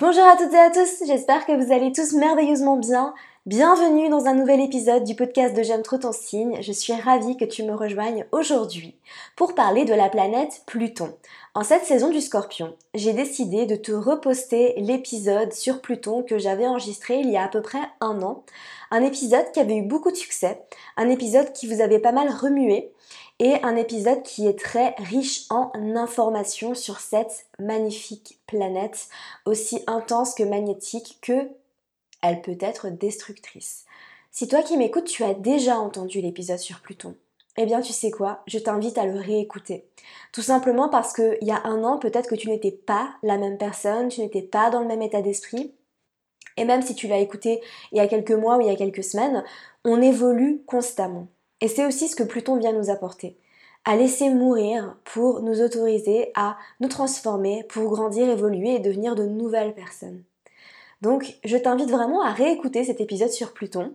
Bonjour à toutes et à tous, j'espère que vous allez tous merveilleusement bien. Bienvenue dans un nouvel épisode du podcast de J'aime trop ton signe. Je suis ravie que tu me rejoignes aujourd'hui pour parler de la planète Pluton. En cette saison du Scorpion, j'ai décidé de te reposter l'épisode sur Pluton que j'avais enregistré il y a à peu près un an. Un épisode qui avait eu beaucoup de succès, un épisode qui vous avait pas mal remué et un épisode qui est très riche en informations sur cette magnifique planète, aussi intense que magnétique que elle peut être destructrice. Si toi qui m'écoutes, tu as déjà entendu l'épisode sur Pluton, eh bien tu sais quoi, je t'invite à le réécouter. Tout simplement parce qu'il y a un an, peut-être que tu n'étais pas la même personne, tu n'étais pas dans le même état d'esprit. Et même si tu l'as écouté il y a quelques mois ou il y a quelques semaines, on évolue constamment. Et c'est aussi ce que Pluton vient nous apporter. À laisser mourir pour nous autoriser à nous transformer, pour grandir, évoluer et devenir de nouvelles personnes. Donc je t'invite vraiment à réécouter cet épisode sur Pluton.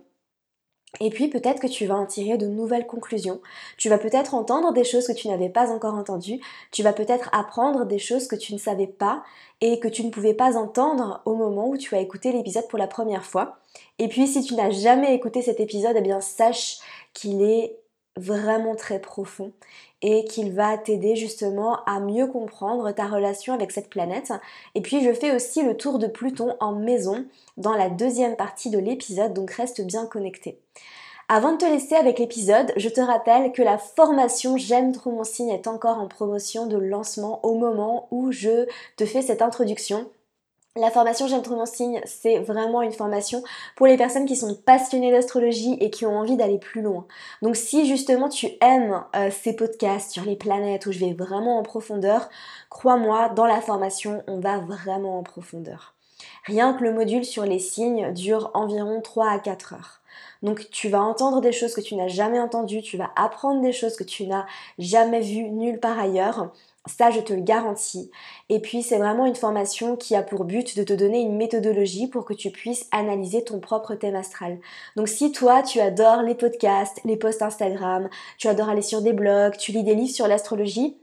Et puis peut-être que tu vas en tirer de nouvelles conclusions. Tu vas peut-être entendre des choses que tu n'avais pas encore entendues. Tu vas peut-être apprendre des choses que tu ne savais pas et que tu ne pouvais pas entendre au moment où tu as écouté l'épisode pour la première fois. Et puis si tu n'as jamais écouté cet épisode, eh bien sache qu'il est vraiment très profond et qu'il va t'aider justement à mieux comprendre ta relation avec cette planète. Et puis je fais aussi le tour de Pluton en maison dans la deuxième partie de l'épisode, donc reste bien connecté. Avant de te laisser avec l'épisode, je te rappelle que la formation J'aime trop mon signe est encore en promotion de lancement au moment où je te fais cette introduction. La formation J'aime trop mon signe, c'est vraiment une formation pour les personnes qui sont passionnées d'astrologie et qui ont envie d'aller plus loin. Donc si justement tu aimes euh, ces podcasts sur les planètes où je vais vraiment en profondeur, crois-moi, dans la formation, on va vraiment en profondeur. Rien que le module sur les signes dure environ 3 à 4 heures. Donc tu vas entendre des choses que tu n'as jamais entendues, tu vas apprendre des choses que tu n'as jamais vues nulle part ailleurs. Ça, je te le garantis. Et puis, c'est vraiment une formation qui a pour but de te donner une méthodologie pour que tu puisses analyser ton propre thème astral. Donc, si toi, tu adores les podcasts, les posts Instagram, tu adores aller sur des blogs, tu lis des livres sur l'astrologie,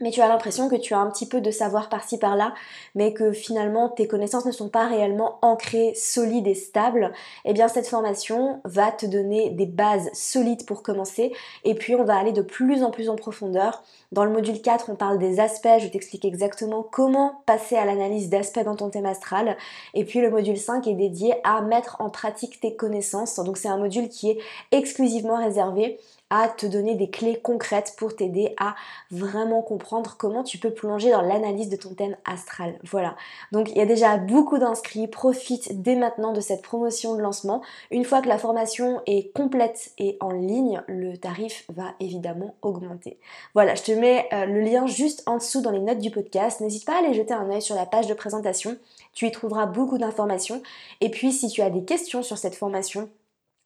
mais tu as l'impression que tu as un petit peu de savoir par-ci par-là, mais que finalement tes connaissances ne sont pas réellement ancrées, solides et stables, eh bien cette formation va te donner des bases solides pour commencer, et puis on va aller de plus en plus en profondeur. Dans le module 4, on parle des aspects, je t'explique exactement comment passer à l'analyse d'aspects dans ton thème astral, et puis le module 5 est dédié à mettre en pratique tes connaissances, donc c'est un module qui est exclusivement réservé à te donner des clés concrètes pour t'aider à vraiment comprendre comment tu peux plonger dans l'analyse de ton thème astral. Voilà. Donc il y a déjà beaucoup d'inscrits. Profite dès maintenant de cette promotion de lancement. Une fois que la formation est complète et en ligne, le tarif va évidemment augmenter. Voilà, je te mets euh, le lien juste en dessous dans les notes du podcast. N'hésite pas à aller jeter un œil sur la page de présentation. Tu y trouveras beaucoup d'informations. Et puis si tu as des questions sur cette formation,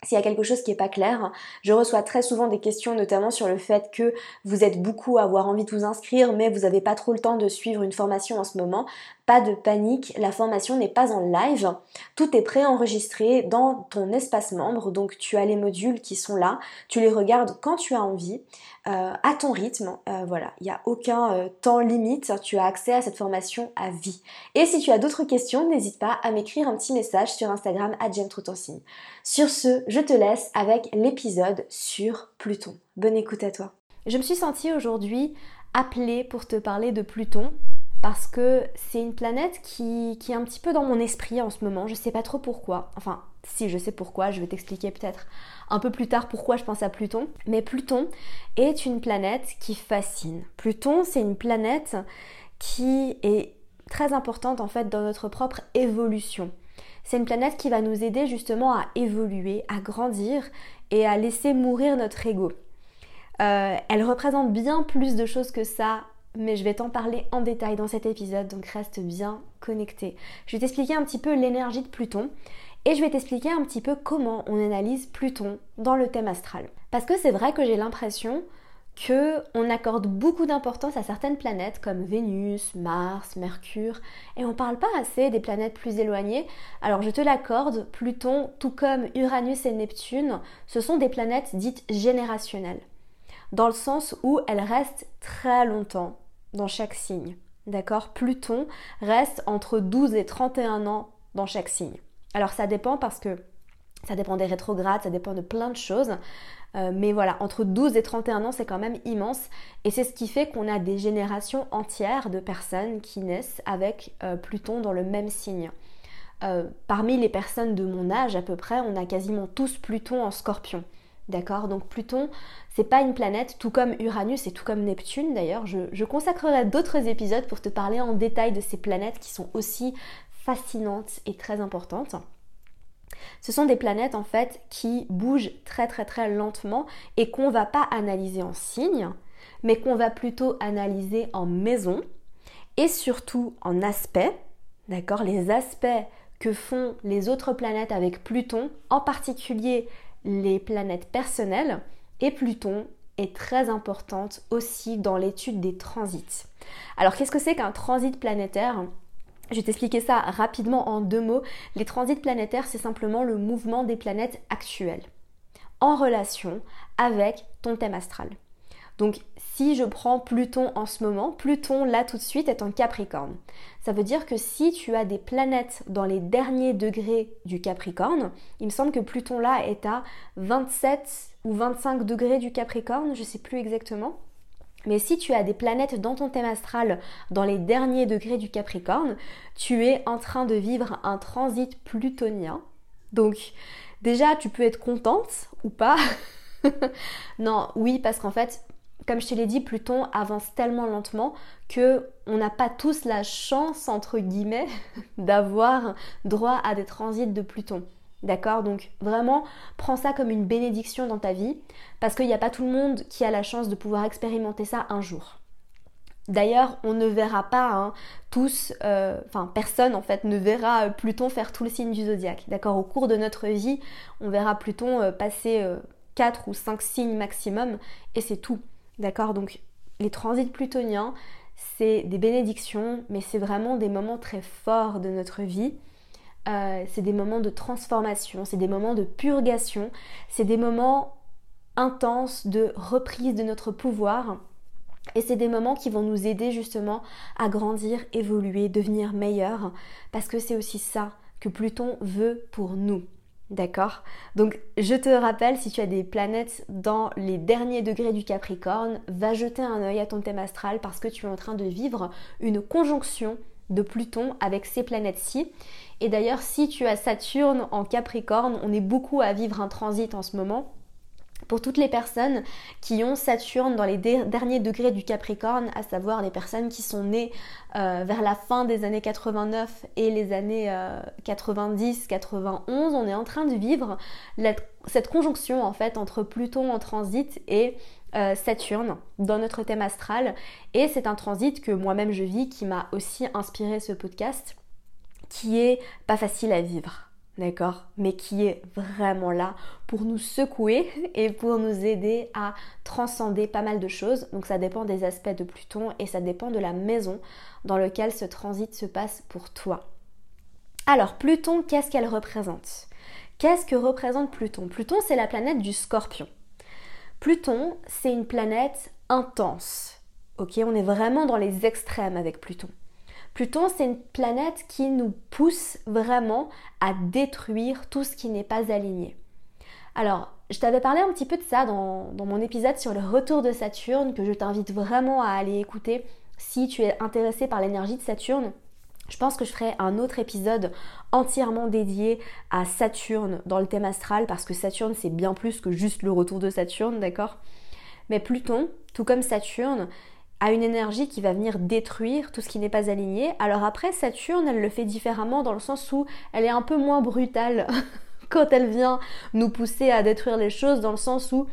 s'il y a quelque chose qui n'est pas clair, je reçois très souvent des questions notamment sur le fait que vous êtes beaucoup à avoir envie de vous inscrire mais vous n'avez pas trop le temps de suivre une formation en ce moment. Pas de panique, la formation n'est pas en live. Tout est préenregistré dans ton espace membre, donc tu as les modules qui sont là, tu les regardes quand tu as envie, euh, à ton rythme. Euh, voilà, il n'y a aucun euh, temps limite, tu as accès à cette formation à vie. Et si tu as d'autres questions, n'hésite pas à m'écrire un petit message sur Instagram à Sur ce, je te laisse avec l'épisode sur Pluton. Bonne écoute à toi. Je me suis sentie aujourd'hui appelée pour te parler de Pluton parce que c'est une planète qui, est un petit peu dans mon esprit en ce moment. Je sais pas trop pourquoi. Enfin, si je sais pourquoi, je vais t'expliquer peut-être un peu plus tard pourquoi je pense à Pluton. Mais Pluton est une planète qui fascine. Pluton, c'est une planète qui est très importante en fait dans notre propre évolution. C'est une planète qui va nous aider justement à évoluer, à grandir et à laisser mourir notre ego. Euh, elle représente bien plus de choses que ça mais je vais t'en parler en détail dans cet épisode, donc reste bien connecté. Je vais t'expliquer un petit peu l'énergie de Pluton et je vais t'expliquer un petit peu comment on analyse Pluton dans le thème astral. Parce que c'est vrai que j'ai l'impression que on accorde beaucoup d'importance à certaines planètes comme Vénus, Mars, Mercure, et on parle pas assez des planètes plus éloignées. Alors je te l'accorde, Pluton, tout comme Uranus et Neptune, ce sont des planètes dites générationnelles dans le sens où elles restent très longtemps dans chaque signe. d'accord, Pluton reste entre 12 et 31 ans dans chaque signe. Alors ça dépend parce que ça dépend des rétrogrades, ça dépend de plein de choses. Euh, mais voilà, entre 12 et 31 ans, c'est quand même immense. Et c'est ce qui fait qu'on a des générations entières de personnes qui naissent avec euh, Pluton dans le même signe. Euh, parmi les personnes de mon âge à peu près, on a quasiment tous Pluton en scorpion. D'accord Donc Pluton, c'est pas une planète, tout comme Uranus et tout comme Neptune d'ailleurs. Je, consacrerai d'autres épisodes pour te parler en détail de ces planètes qui sont aussi fascinantes et très importantes. Ce sont des planètes en fait qui bougent très très très lentement et qu'on va pas analyser en signes, mais qu'on va plutôt analyser en maison et surtout en aspects. D'accord Les aspects que font les autres planètes avec Pluton, en particulier les planètes personnelles, et Pluton est très importante aussi dans l'étude des transits. Alors qu'est-ce que c'est qu'un transit planétaire? Je vais t'expliquer ça rapidement en deux mots. Les transits planétaires, c'est simplement le mouvement des planètes actuelles en relation avec ton thème astral. Donc si je prends Pluton en ce moment, Pluton là tout de suite est en Capricorne. Ça veut dire que si tu as des planètes dans les derniers degrés du Capricorne, il me semble que Pluton là est à 27 ou 25 degrés du Capricorne, je ne sais plus exactement. Mais si tu as des planètes dans ton thème astral dans les derniers degrés du Capricorne, tu es en train de vivre un transit plutonien. Donc déjà, tu peux être contente ou pas. non, oui, parce qu'en fait, comme je te l'ai dit, Pluton avance tellement lentement que on n'a pas tous la chance entre guillemets d'avoir droit à des transits de Pluton. D'accord? Donc vraiment, prends ça comme une bénédiction dans ta vie, parce qu'il n'y a pas tout le monde qui a la chance de pouvoir expérimenter ça un jour. D'ailleurs, on ne verra pas hein, tous, euh, enfin personne en fait ne verra Pluton faire tout le signe du zodiaque. D'accord? Au cours de notre vie, on verra Pluton euh, passer 4 euh, ou 5 signes maximum et c'est tout. D'accord Donc les transits plutoniens, c'est des bénédictions, mais c'est vraiment des moments très forts de notre vie. Euh, c'est des moments de transformation, c'est des moments de purgation, c'est des moments intenses de reprise de notre pouvoir. Et c'est des moments qui vont nous aider justement à grandir, évoluer, devenir meilleurs, parce que c'est aussi ça que Pluton veut pour nous. D'accord Donc je te rappelle, si tu as des planètes dans les derniers degrés du Capricorne, va jeter un œil à ton thème astral parce que tu es en train de vivre une conjonction de Pluton avec ces planètes-ci. Et d'ailleurs, si tu as Saturne en Capricorne, on est beaucoup à vivre un transit en ce moment pour toutes les personnes qui ont Saturne dans les derniers degrés du Capricorne, à savoir les personnes qui sont nées euh, vers la fin des années 89 et les années 90-91, euh, on est en train de vivre cette conjonction en fait entre Pluton en transit et euh, Saturne dans notre thème astral. Et c'est un transit que moi-même je vis qui m'a aussi inspiré ce podcast, qui est pas facile à vivre d'accord Mais qui est vraiment là pour nous secouer et pour nous aider à transcender pas mal de choses. Donc ça dépend des aspects de Pluton et ça dépend de la maison dans laquelle ce transit se passe pour toi. Alors Pluton, qu'est-ce qu'elle représente? Qu'est-ce que représente Pluton? Pluton, c'est la planète du scorpion. Pluton, c'est une planète intense. Ok, on est vraiment dans les extrêmes avec Pluton. Pluton, c'est une planète qui nous pousse vraiment à détruire tout ce qui n'est pas aligné. Alors, je t'avais parlé un petit peu de ça dans, mon épisode sur le retour de Saturne, que je t'invite vraiment à aller écouter si tu es intéressé par l'énergie de Saturne. Je pense que je ferai un autre épisode entièrement dédié à Saturne dans le thème astral, parce que Saturne, c'est bien plus que juste le retour de Saturne, d'accord? Mais Pluton, tout comme Saturne, a une énergie qui va venir détruire tout ce qui n'est pas aligné. Alors après, Saturne, elle le fait différemment dans le sens où elle est un peu moins brutale quand elle vient nous pousser à détruire les choses, dans le sens où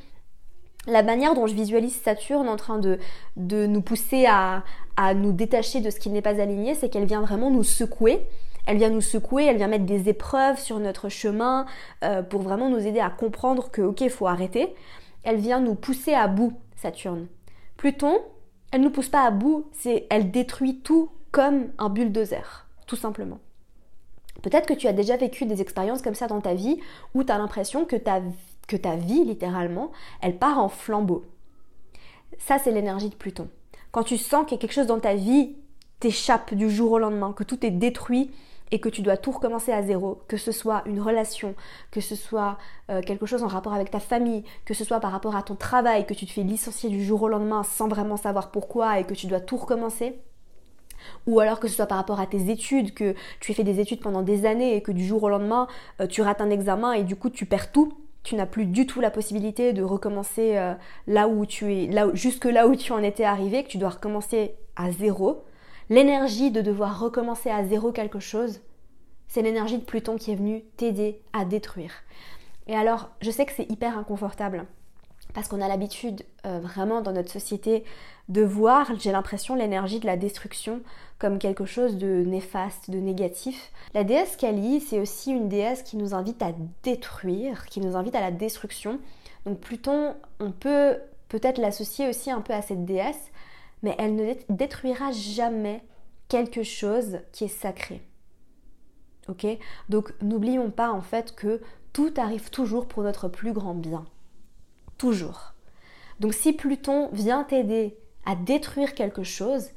la manière dont je visualise Saturne en train de, de nous pousser à, à nous détacher de ce qui n'est pas aligné, c'est qu'elle vient vraiment nous secouer. Elle vient nous secouer, elle vient mettre des épreuves sur notre chemin euh, pour vraiment nous aider à comprendre que ok, il faut arrêter. Elle vient nous pousser à bout, Saturne. Pluton, elle ne nous pousse pas à bout, c'est elle détruit tout comme un bulldozer, tout simplement. Peut-être que tu as déjà vécu des expériences comme ça dans ta vie où tu as l'impression que ta, que ta vie, littéralement, elle part en flambeau. Ça, c'est l'énergie de Pluton. Quand tu sens qu'il y a quelque chose dans ta vie t'échappe du jour au lendemain, que tout est détruit et que tu dois tout recommencer à zéro, que ce soit une relation, que ce soit euh, quelque chose en rapport avec ta famille, que ce soit par rapport à ton travail, que tu te fais licencier du jour au lendemain sans vraiment savoir pourquoi et que tu dois tout recommencer, ou alors que ce soit par rapport à tes études, que tu as fait des études pendant des années et que du jour au lendemain euh, tu rates un examen et du coup tu perds tout, tu n'as plus du tout la possibilité de recommencer euh, là où tu es, là, jusque là où tu en étais arrivé, que tu dois recommencer à zéro l'énergie de devoir recommencer à zéro quelque chose, c'est l'énergie de Pluton qui est venue t'aider à détruire. Et alors, je sais que c'est hyper inconfortable parce qu'on a l'habitude euh, vraiment dans notre société de voir, j'ai l'impression, l'énergie de la destruction comme quelque chose de néfaste, de négatif. La déesse Kali, c'est aussi une déesse qui nous invite à détruire, qui nous invite à la destruction. Donc Pluton, on peut peut-être l'associer aussi un peu à cette déesse, mais elle ne détruira jamais quelque chose qui est sacré. Ok? Donc n'oublions pas en fait que tout arrive toujours pour notre plus grand bien. Toujours. Donc si Pluton vient t'aider à détruire quelque chose,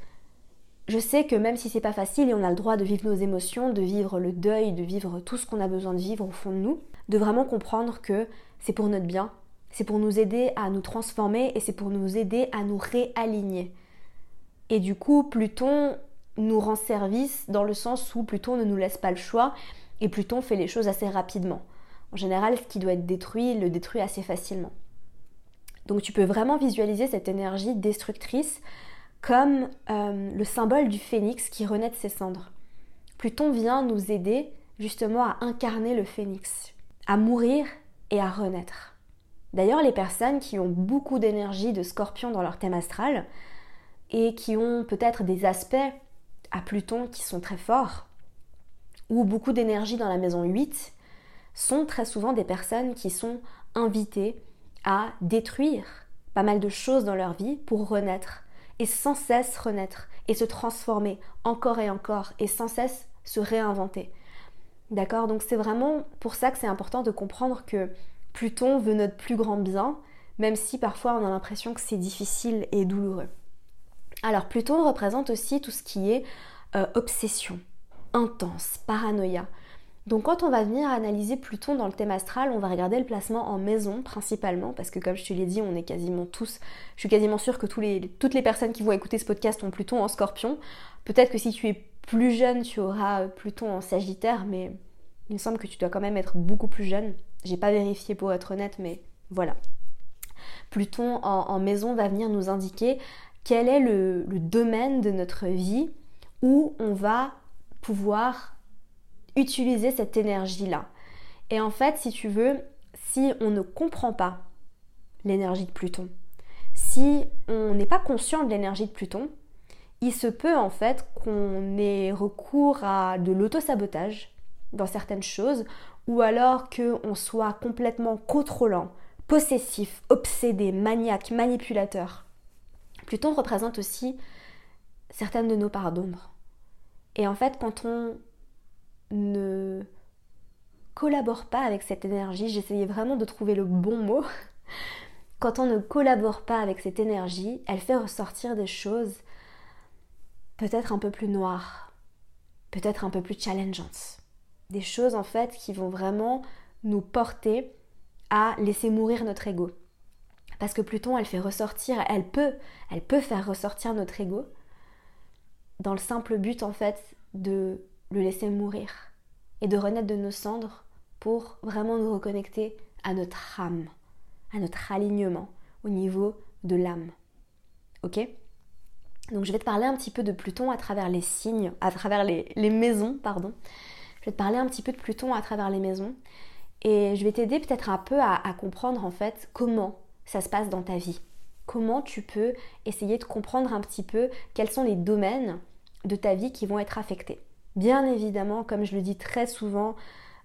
je sais que même si c'est pas facile et on a le droit de vivre nos émotions, de vivre le deuil, de vivre tout ce qu'on a besoin de vivre au fond de nous, de vraiment comprendre que c'est pour notre bien, c'est pour nous aider à nous transformer et c'est pour nous aider à nous réaligner. Et du coup, Pluton nous rend service dans le sens où Pluton ne nous laisse pas le choix et Pluton fait les choses assez rapidement. En général, ce qui doit être détruit, le détruit assez facilement. Donc tu peux vraiment visualiser cette énergie destructrice comme euh, le symbole du phénix qui renaît de ses cendres. Pluton vient nous aider justement à incarner le phénix, à mourir et à renaître. D'ailleurs, les personnes qui ont beaucoup d'énergie de scorpion dans leur thème astral, et qui ont peut-être des aspects à Pluton qui sont très forts, ou beaucoup d'énergie dans la maison 8, sont très souvent des personnes qui sont invitées à détruire pas mal de choses dans leur vie pour renaître, et sans cesse renaître, et se transformer encore et encore, et sans cesse se réinventer. D'accord? Donc c'est vraiment pour ça que c'est important de comprendre que Pluton veut notre plus grand bien, même si parfois on a l'impression que c'est difficile et douloureux. Alors Pluton représente aussi tout ce qui est euh, obsession, intense, paranoïa. Donc quand on va venir analyser Pluton dans le thème astral, on va regarder le placement en maison principalement, parce que comme je te l'ai dit, on est quasiment tous, je suis quasiment sûre que toutes les personnes qui vont écouter ce podcast ont Pluton en scorpion. Peut-être que si tu es plus jeune, tu auras Pluton en sagittaire, mais il me semble que tu dois quand même être beaucoup plus jeune. J'ai pas vérifié pour être honnête, mais voilà. Pluton en maison va venir nous indiquer quel est le, domaine de notre vie où on va pouvoir utiliser cette énergie-là. Et en fait, si tu veux, si on ne comprend pas l'énergie de Pluton, si on n'est pas conscient de l'énergie de Pluton, il se peut en fait qu'on ait recours à de l'autosabotage dans certaines choses, ou alors qu'on soit complètement contrôlant, possessif, obsédé, maniaque, manipulateur. Pluton représente aussi certaines de nos parts d'ombre. Et en fait, quand on ne collabore pas avec cette énergie, j'essayais vraiment de trouver le bon mot, quand on ne collabore pas avec cette énergie, elle fait ressortir des choses peut-être un peu plus noires, peut-être un peu plus challengeantes. Des choses en fait qui vont vraiment nous porter à laisser mourir notre ego. Parce que Pluton, elle fait ressortir, elle peut, elle peut faire ressortir notre ego dans le simple but en fait de le laisser mourir et de renaître de nos cendres pour vraiment nous reconnecter à notre âme, à notre alignement au niveau de l'âme. Ok? Donc je vais te parler un petit peu de Pluton à travers les signes, à travers les, maisons, pardon. Je vais te parler un petit peu de Pluton à travers les maisons et je vais t'aider peut-être un peu à comprendre en fait comment ça se passe dans ta vie. Comment tu peux essayer de comprendre un petit peu quels sont les domaines de ta vie qui vont être affectés? Bien évidemment, comme je le dis très souvent,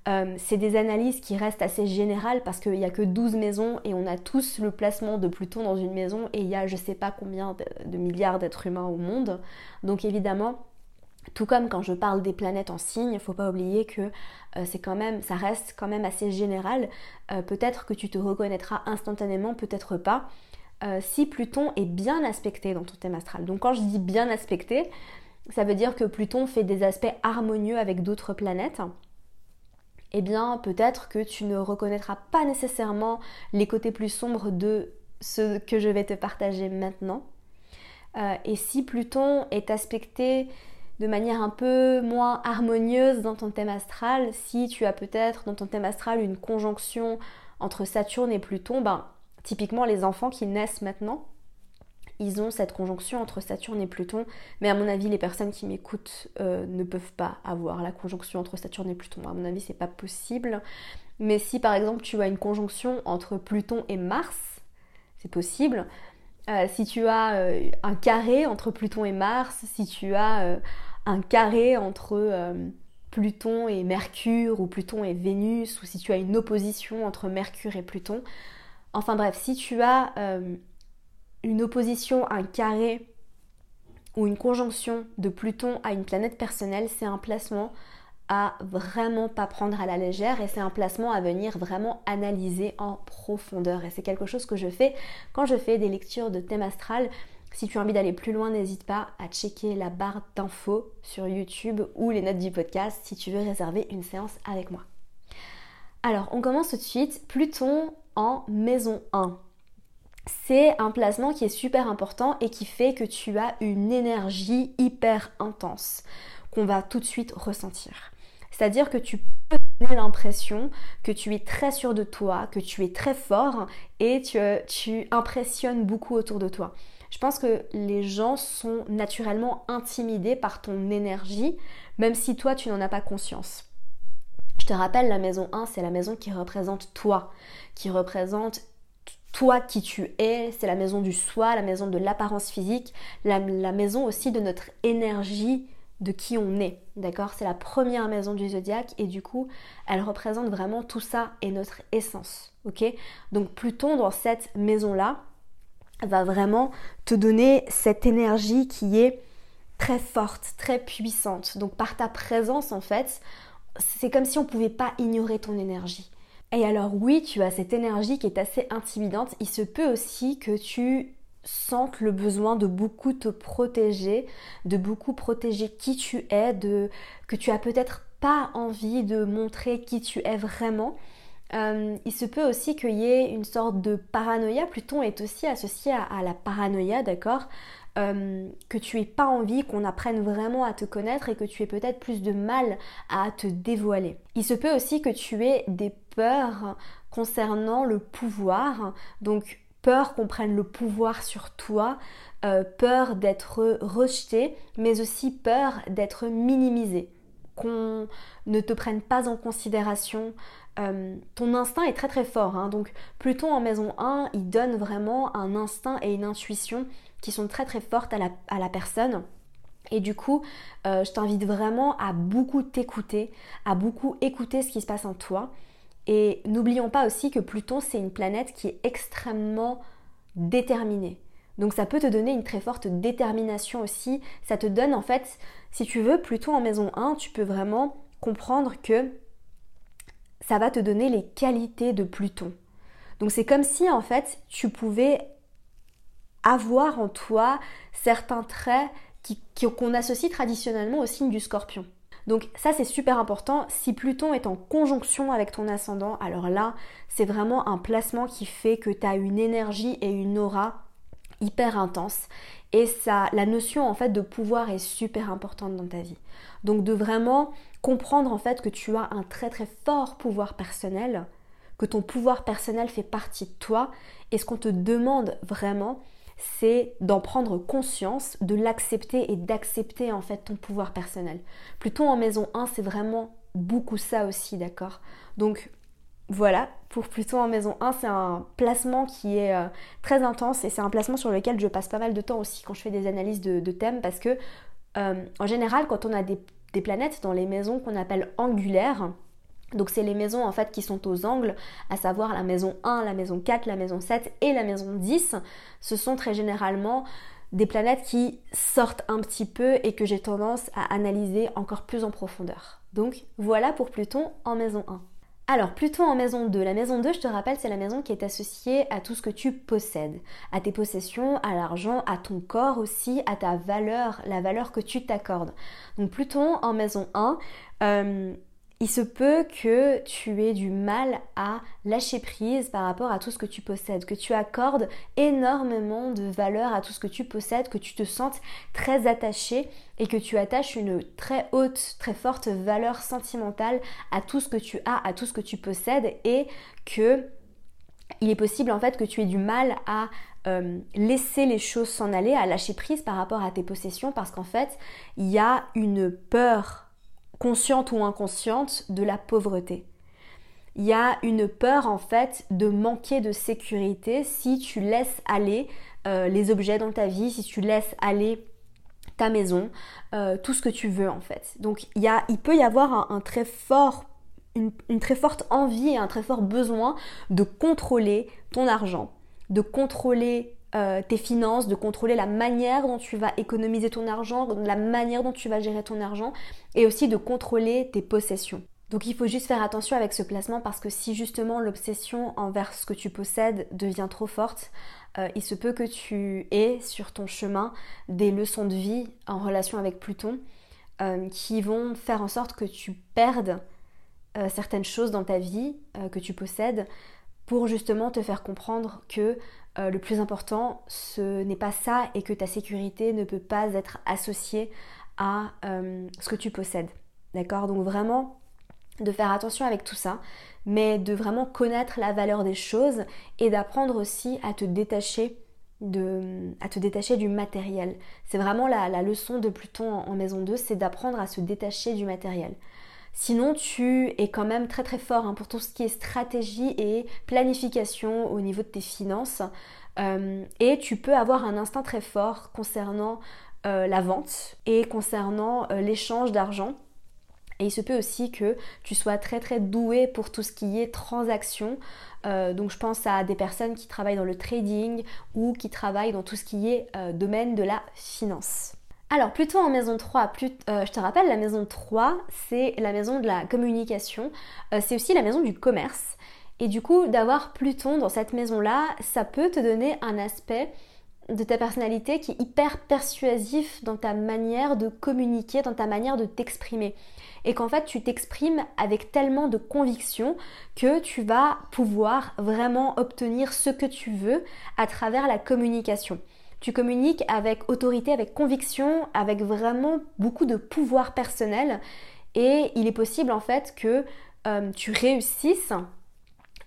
euh, c'est des analyses qui restent assez générales parce qu'il n'y a que 12 maisons et on a tous le placement de Pluton dans une maison et il y a je sais pas combien de milliards d'êtres humains au monde. Donc évidemment, tout comme quand je parle des planètes en signe, il faut pas oublier que euh, c'est quand même, ça reste quand même assez général. Euh, peut-être que tu te reconnaîtras instantanément, peut-être pas. Euh, si Pluton est bien aspecté dans ton thème astral. Donc quand je dis bien aspecté, ça veut dire que Pluton fait des aspects harmonieux avec d'autres planètes, eh bien peut-être que tu ne reconnaîtras pas nécessairement les côtés plus sombres de ce que je vais te partager maintenant. Et si Pluton est aspecté de manière un peu moins harmonieuse dans ton thème astral, si tu as peut-être dans ton thème astral une conjonction entre Saturne et Pluton, ben, typiquement les enfants qui naissent maintenant, ils ont cette conjonction entre Saturne et Pluton. Mais à mon avis, les personnes qui m'écoutent euh, ne peuvent pas avoir la conjonction entre Saturne et Pluton. À mon avis, c'est pas possible. Mais si par exemple tu as une conjonction entre Pluton et Mars, c'est possible. Euh, si tu as euh, un carré entre Pluton et Mars, si tu as un carré entre Pluton et Mercure ou Pluton et Vénus, ou si tu as une opposition entre Mercure et Pluton, enfin bref, si tu as une opposition, un carré ou une conjonction de Pluton à une planète personnelle, c'est un placement à vraiment pas prendre à la légère et c'est un placement à venir vraiment analyser en profondeur. Et c'est quelque chose que je fais quand je fais des lectures de thème astral. Si tu as envie d'aller plus loin, n'hésite pas à checker la barre d'infos sur YouTube ou les notes du podcast si tu veux réserver une séance avec moi. Alors, on commence tout de suite. Pluton en maison 1 c'est un placement qui est super important et qui fait que tu as une énergie hyper intense qu'on va tout de suite ressentir. C'est-à-dire que tu peux donner l'impression que tu es très sûr de toi, que tu es très fort et tu, tu impressionnes beaucoup autour de toi. Je pense que les gens sont naturellement intimidés par ton énergie, même si toi tu n'en as pas conscience. Je te rappelle, la maison 1, c'est la maison qui représente toi, qui représente toi qui tu es, c'est la maison du soi, la maison de l'apparence physique, la, maison aussi de notre énergie, de qui on est. D'accord? C'est la première maison du zodiaque et du coup, elle représente vraiment tout ça et notre essence. Ok? Donc Pluton dans cette maison-là va vraiment te donner cette énergie qui est très forte, très puissante. Donc par ta présence en fait, c'est comme si on ne pouvait pas ignorer ton énergie. Et alors oui, tu as cette énergie qui est assez intimidante. Il se peut aussi que tu sentes le besoin de beaucoup te protéger, de beaucoup protéger qui tu es, de que tu as peut-être pas envie de montrer qui tu es vraiment. Euh, il se peut aussi qu'il y ait une sorte de paranoïa. Pluton est aussi associé à la paranoïa, d'accord? Euh, que tu aies pas envie qu'on apprenne vraiment à te connaître et que tu aies peut-être plus de mal à te dévoiler. Il se peut aussi que tu aies des peurs concernant le pouvoir, donc peur qu'on prenne le pouvoir sur toi, euh, peur d'être rejeté, mais aussi peur d'être minimisé, qu'on ne te prenne pas en considération. Euh, ton instinct est très très fort, hein. donc Pluton en maison 1, il donne vraiment un instinct et une intuition qui sont très très fortes à la, personne. Et du coup, euh, je t'invite vraiment à beaucoup t'écouter, à beaucoup écouter ce qui se passe en toi. Et n'oublions pas aussi que Pluton, c'est une planète qui est extrêmement déterminée. Donc ça peut te donner une très forte détermination aussi. Ça te donne en fait, si tu veux, Pluton en maison 1, tu peux vraiment comprendre que ça va te donner les qualités de Pluton. Donc c'est comme si en fait tu pouvais avoir en toi certains traits qu'on associe traditionnellement au signe du scorpion. Donc ça c'est super important. Si Pluton est en conjonction avec ton ascendant, alors là c'est vraiment un placement qui fait que tu as une énergie et une aura hyper intense. Et ça, la notion en fait de pouvoir est super importante dans ta vie. Donc de vraiment comprendre en fait que tu as un très très fort pouvoir personnel, que ton pouvoir personnel fait partie de toi. Et ce qu'on te demande vraiment, c'est d'en prendre conscience, de l'accepter et d'accepter en fait ton pouvoir personnel. Pluton en maison 1, c'est vraiment beaucoup ça aussi, d'accord? Donc voilà, pour Pluton en maison 1, c'est un placement qui est euh, très intense et c'est un placement sur lequel je passe pas mal de temps aussi quand je fais des analyses de, thèmes parce que euh, en général, quand on a des planètes dans les maisons qu'on appelle angulaires, donc c'est les maisons en fait qui sont aux angles, à savoir la maison 1, la maison 4, la maison 7 et la maison 10. Ce sont très généralement des planètes qui sortent un petit peu et que j'ai tendance à analyser encore plus en profondeur. Donc voilà pour Pluton en maison 1. Alors, plutôt en maison 2. La maison 2, je te rappelle, c'est la maison qui est associée à tout ce que tu possèdes, à tes possessions, à l'argent, à ton corps aussi, à ta valeur, la valeur que tu t'accordes. Donc, plutôt en maison 1, il se peut que tu aies du mal à lâcher prise par rapport à tout ce que tu possèdes, que tu accordes énormément de valeur à tout ce que tu possèdes, que tu te sentes très attaché et que tu attaches une très haute, très forte valeur sentimentale à tout ce que tu as, à tout ce que tu possèdes et que il est possible en fait que tu aies du mal à euh, laisser les choses s'en aller, à lâcher prise par rapport à tes possessions parce qu'en fait, il y a une peur consciente ou inconsciente, de la pauvreté. Il y a une peur en fait de manquer de sécurité si tu laisses aller euh, les objets dans ta vie, si tu laisses aller ta maison, euh, tout ce que tu veux en fait. Donc il, y a, il peut y avoir un, très fort, une, une très forte envie et un très fort besoin de contrôler ton argent, de contrôler euh, tes finances, de contrôler la manière dont tu vas économiser ton argent, la manière dont tu vas gérer ton argent et aussi de contrôler tes possessions. Donc il faut juste faire attention avec ce placement parce que si justement l'obsession envers ce que tu possèdes devient trop forte, euh, il se peut que tu aies sur ton chemin des leçons de vie en relation avec Pluton euh, qui vont faire en sorte que tu perdes certaines choses dans ta vie que tu possèdes pour justement te faire comprendre que euh, le plus important, ce n'est pas ça et que ta sécurité ne peut pas être associée à euh, ce que tu possèdes. D'accord? Donc vraiment de faire attention avec tout ça, mais de vraiment connaître la valeur des choses et d'apprendre aussi à te détacher de, à te détacher du matériel. C'est vraiment la, leçon de Pluton en maison 2, c'est d'apprendre à se détacher du matériel. Sinon, tu es quand même très très fort hein, pour tout ce qui est stratégie et planification au niveau de tes finances. Euh, et tu peux avoir un instinct très fort concernant euh, la vente et concernant euh, l'échange d'argent. Et il se peut aussi que tu sois très très doué pour tout ce qui est transaction. donc je pense à des personnes qui travaillent dans le trading ou qui travaillent dans tout ce qui est domaine de la finance. Alors plutôt en maison 3, euh, je te rappelle, la maison 3, c'est la maison de la communication, euh, c'est aussi la maison du commerce. Et du coup, d'avoir Pluton dans cette maison-là, ça peut te donner un aspect de ta personnalité qui est hyper persuasif dans ta manière de communiquer, dans ta manière de t'exprimer. Et qu'en fait, tu t'exprimes avec tellement de conviction que tu vas pouvoir vraiment obtenir ce que tu veux à travers la communication. Tu communiques avec autorité, avec conviction, avec vraiment beaucoup de pouvoir personnel. Et il est possible en fait que euh, tu réussisses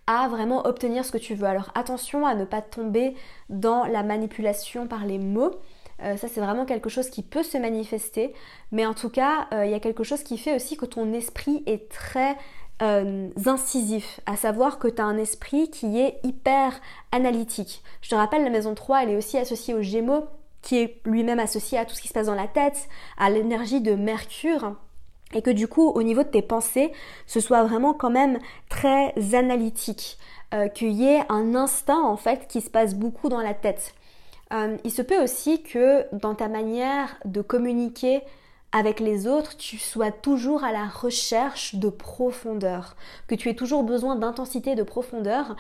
à vraiment obtenir ce que tu veux. Alors attention à ne pas tomber dans la manipulation par les mots. Euh, ça c'est vraiment quelque chose qui peut se manifester. Mais en tout cas, euh, il y a quelque chose qui fait aussi que ton esprit est très euh, incisif, à savoir que tu as un esprit qui est hyper analytique. Je te rappelle, la maison 3, elle est aussi associée au Gémeaux, qui est lui-même associé à tout ce qui se passe dans la tête, à l'énergie de Mercure, et que du coup, au niveau de tes pensées, ce soit vraiment quand même très analytique, euh, qu'il y ait un instinct en fait qui se passe beaucoup dans la tête. Euh, il se peut aussi que dans ta manière de communiquer avec les autres, tu sois toujours à la recherche de profondeur, que tu aies toujours besoin d'intensité, de profondeur,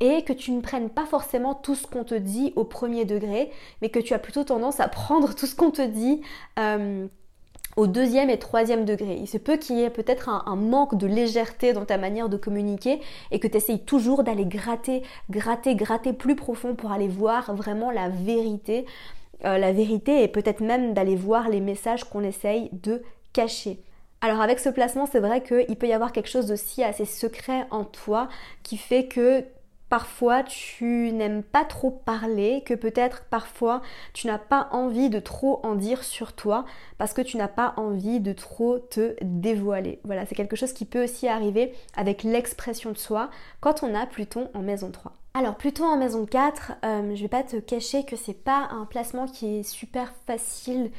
et que tu ne prennes pas forcément tout ce qu'on te dit au premier degré, mais que tu as plutôt tendance à prendre tout ce qu'on te dit euh, au deuxième et troisième degré. Il se peut qu'il y ait peut-être un, manque de légèreté dans ta manière de communiquer et que tu essayes toujours d'aller gratter, gratter, gratter plus profond pour aller voir vraiment la vérité euh, la vérité et peut-être même d'aller voir les messages qu'on essaye de cacher. Alors avec ce placement, c'est vrai qu'il peut y avoir quelque chose aussi assez secret en toi qui fait que parfois tu n'aimes pas trop parler, que peut-être parfois tu n'as pas envie de trop en dire sur toi parce que tu n'as pas envie de trop te dévoiler. Voilà, c'est quelque chose qui peut aussi arriver avec l'expression de soi quand on a Pluton en maison 3. Alors plutôt en maison 4, euh, je vais pas te cacher que c'est pas un placement qui est super facile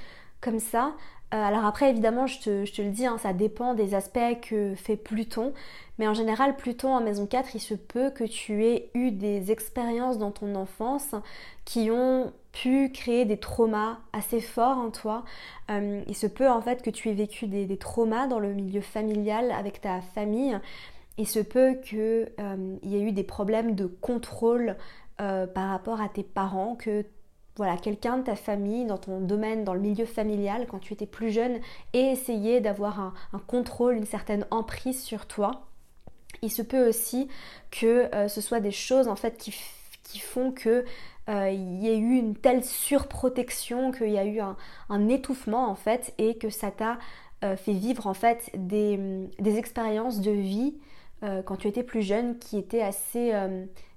comme ça. Euh, alors après évidemment je te, le dis, hein, ça dépend des aspects que fait Pluton. Mais en général Pluton en maison 4, il se peut que tu aies eu des expériences dans ton enfance qui ont pu créer des traumas assez forts en toi. Euh, il se peut en fait que tu aies vécu des traumas dans le milieu familial avec ta famille il se peut qu'il y ait eu des problèmes de contrôle par rapport à tes parents, que voilà, quelqu'un de ta famille, dans ton domaine, dans le milieu familial, quand tu étais plus jeune, ait essayé d'avoir un, contrôle, une certaine emprise sur toi. Il se peut aussi que ce soit des choses en fait qui, qui font que euh, y a eu une telle surprotection, qu'il y a eu un, étouffement en fait et que ça t'a euh, fait vivre en fait des, expériences de vie euh, quand tu étais plus jeune qui étaient assez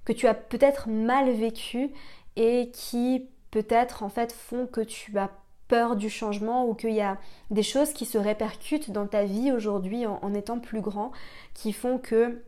que tu as peut-être mal vécu et qui peut-être en fait font que tu as peur du changement ou qu'il y a des choses qui se répercutent dans ta vie aujourd'hui en, étant plus grand qui font que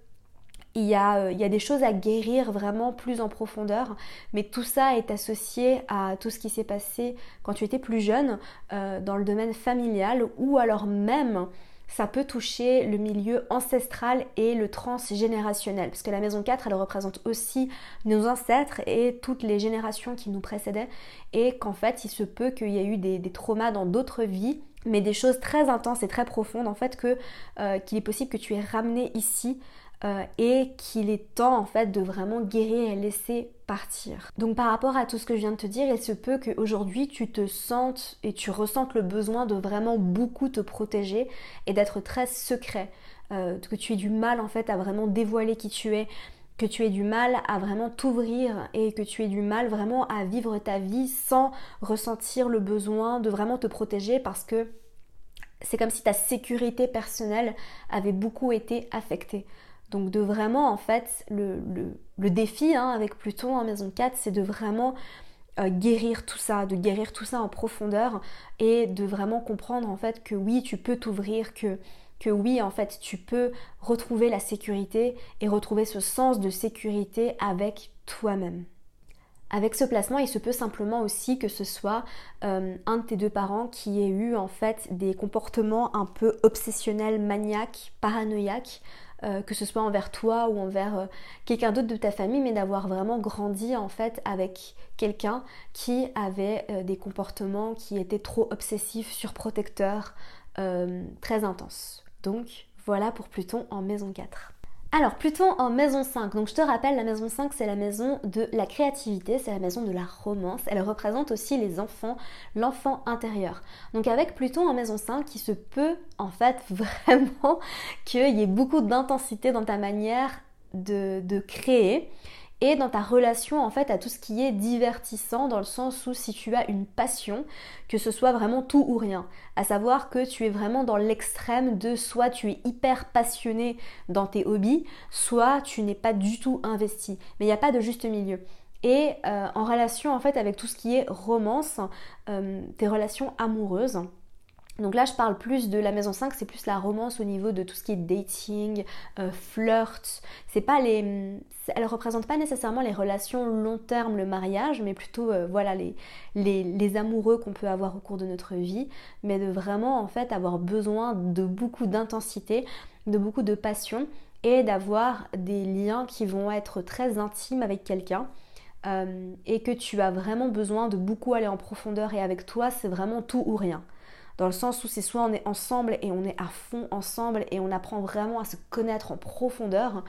euh, il y, a, des choses à guérir vraiment plus en profondeur, mais tout ça est associé à tout ce qui s'est passé quand tu étais plus jeune euh, dans le domaine familial ou alors même ça peut toucher le milieu ancestral et le transgénérationnel. Parce que la maison 4, elle représente aussi nos ancêtres et toutes les générations qui nous précédaient. Et qu'en fait, il se peut qu'il y ait eu des, traumas dans d'autres vies, mais des choses très intenses et très profondes, en fait, euh, qu'il est possible que tu aies ramené ici euh, et qu'il est temps en fait de vraiment guérir et laisser Donc par rapport à tout ce que je viens de te dire, il se peut qu'aujourd'hui tu te sentes et tu ressentes le besoin de vraiment beaucoup te protéger et d'être très secret, euh, que tu aies du mal en fait à vraiment dévoiler qui tu es, que tu aies du mal à vraiment t'ouvrir et que tu aies du mal vraiment à vivre ta vie sans ressentir le besoin de vraiment te protéger parce que c'est comme si ta sécurité personnelle avait beaucoup été affectée. Donc de vraiment, en fait, le, défi hein, avec Pluton en maison 4, c'est de vraiment euh, guérir tout ça, de guérir tout ça en profondeur et de vraiment comprendre en fait que oui, tu peux t'ouvrir, que, oui, en fait, tu peux retrouver la sécurité et retrouver ce sens de sécurité avec toi-même. Avec ce placement, il se peut simplement aussi que ce soit euh, un de tes deux parents qui ait eu en fait des comportements un peu obsessionnels, maniaques, paranoïaques, euh, que ce soit envers toi ou envers euh, quelqu'un d'autre de ta famille, mais d'avoir vraiment grandi en fait avec quelqu'un qui avait euh, des comportements qui étaient trop obsessifs, surprotecteurs, très intenses. Donc voilà pour Pluton en maison 4. Alors Pluton en maison 5, donc je te rappelle la maison 5 c'est la maison de la créativité, c'est la maison de la romance, elle représente aussi les enfants, l'enfant intérieur. Donc avec Pluton en maison 5, il se peut en fait vraiment qu'il y ait beaucoup d'intensité dans ta manière de, de créer et dans ta relation en fait à tout ce qui est divertissant dans le sens où si tu as une passion, que ce soit vraiment tout ou rien, à savoir que tu es vraiment dans l'extrême de soit tu es hyper passionné dans tes hobbies, soit tu n'es pas du tout investi. Mais il n'y a pas de juste milieu. Et euh, en relation en fait avec tout ce qui est romance, euh, tes relations amoureuses, donc là, je parle plus de la maison 5, c'est plus la romance au niveau de tout ce qui est dating, euh, flirt. C'est pas les, elle représente pas nécessairement les relations long terme, le mariage, mais plutôt euh, voilà les, les, amoureux qu'on peut avoir au cours de notre vie, mais de vraiment en fait avoir besoin de beaucoup d'intensité, de beaucoup de passion et d'avoir des liens qui vont être très intimes avec quelqu'un. Euh, et que tu as vraiment besoin de beaucoup aller en profondeur et avec toi c'est vraiment tout ou rien dans le sens où c'est soit on est ensemble et on est à fond ensemble et on apprend vraiment à se connaître en profondeur.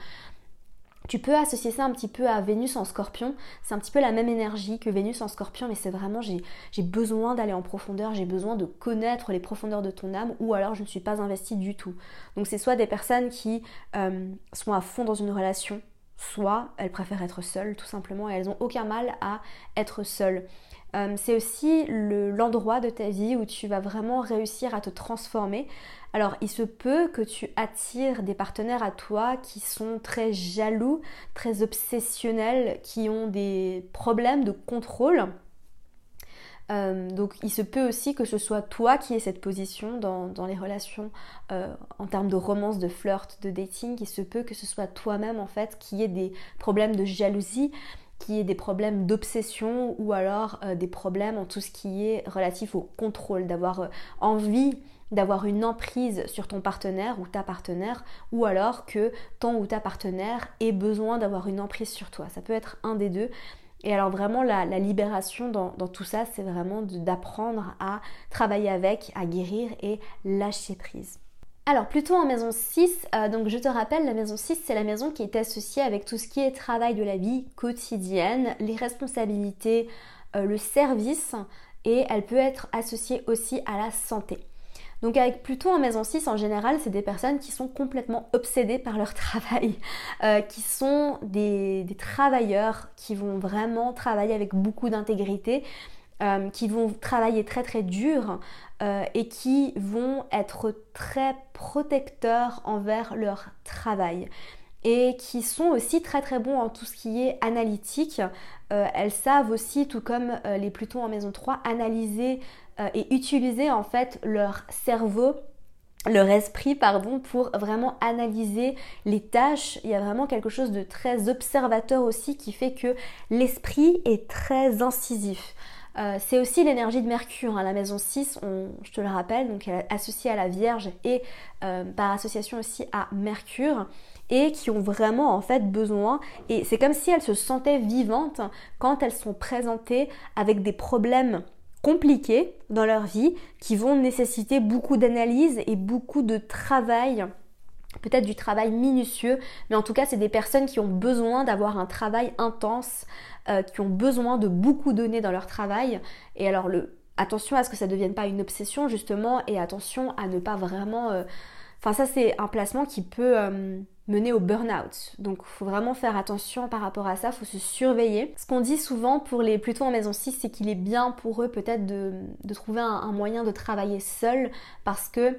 Tu peux associer ça un petit peu à Vénus en scorpion. C'est un petit peu la même énergie que Vénus en scorpion, mais c'est vraiment j'ai besoin d'aller en profondeur, j'ai besoin de connaître les profondeurs de ton âme, ou alors je ne suis pas investie du tout. Donc c'est soit des personnes qui euh, sont à fond dans une relation, soit elles préfèrent être seules tout simplement et elles n'ont aucun mal à être seules. Euh, c'est aussi l'endroit de ta vie où tu vas vraiment réussir à te transformer. Alors il se peut que tu attires des partenaires à toi qui sont très jaloux, très obsessionnels, qui ont des problèmes de contrôle. Euh, donc il se peut aussi que ce soit toi qui aies cette position dans, les relations euh, en termes de romance, de flirt, de dating. Il se peut que ce soit toi-même en fait qui ait des problèmes de jalousie, qui ait des problèmes d'obsession ou alors euh, des problèmes en tout ce qui est relatif au contrôle, d'avoir euh, envie d'avoir une emprise sur ton partenaire ou ta partenaire, ou alors que ton ou ta partenaire ait besoin d'avoir une emprise sur toi. Ça peut être un des deux. Et alors vraiment la, libération dans, tout ça, c'est vraiment d'apprendre à travailler avec, à guérir et lâcher prise. Alors plutôt en maison 6, euh, donc je te rappelle, la maison 6 c'est la maison qui est associée avec tout ce qui est travail de la vie quotidienne, les responsabilités, euh, le service et elle peut être associée aussi à la santé. Donc avec plutôt en maison 6 en général, c'est des personnes qui sont complètement obsédées par leur travail, euh, qui sont des, travailleurs qui vont vraiment travailler avec beaucoup d'intégrité, qui vont travailler très très dur, euh, et qui vont être très protecteurs envers leur travail. Et qui sont aussi très très bons en tout ce qui est analytique. Euh, elles savent aussi, tout comme euh, les Plutons en maison 3, analyser et utiliser en fait leur cerveau leur esprit pardon pour vraiment analyser les tâches. Il y a vraiment quelque chose de très observateur aussi qui fait que l'esprit est très incisif euh, c'est aussi l'énergie de Mercure. Hein. La maison 6, je te le rappelle, donc elle est associée à la Vierge et euh, par association aussi à Mercure et qui ont vraiment en fait besoin et c'est comme si elles se sentaient vivantes quand elles sont présentées avec des problèmes compliqués dans leur vie qui vont nécessiter beaucoup d'analyse et beaucoup de travail peut-être du travail minutieux, mais en tout cas c'est des personnes qui ont besoin d'avoir un travail intense, euh, qui ont besoin de beaucoup donner dans leur travail. Et alors le, attention à ce que ça ne devienne pas une obsession justement, et attention à ne pas vraiment... Euh, enfin ça c'est un placement qui peut euh, mener au burn-out. Donc il faut vraiment faire attention par rapport à ça, il faut se surveiller. Ce qu'on dit souvent pour les plutôt en maison 6, c'est qu'il est bien pour eux peut-être de, trouver un, moyen de travailler seul parce que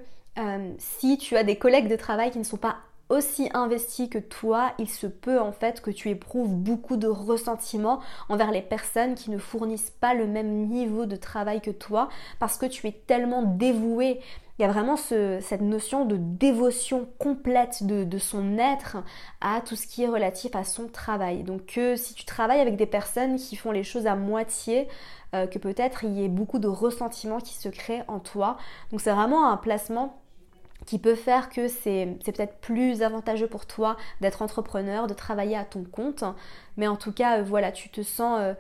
si tu as des collègues de travail qui ne sont pas aussi investi que toi, il se peut en fait que tu éprouves beaucoup de ressentiment envers les personnes qui ne fournissent pas le même niveau de travail que toi parce que tu es tellement dévoué. Il y a vraiment cette notion de dévotion complète de, son être à tout ce qui est relatif à son travail. Donc que si tu travailles avec des personnes qui font les choses à moitié, euh, que peut-être il y ait beaucoup de ressentiment qui se crée en toi. Donc c'est vraiment un placement qui peut faire que c'est peut-être plus avantageux pour toi d'être entrepreneur, de travailler à ton compte. Mais en tout cas, euh, voilà, tu te sens euh,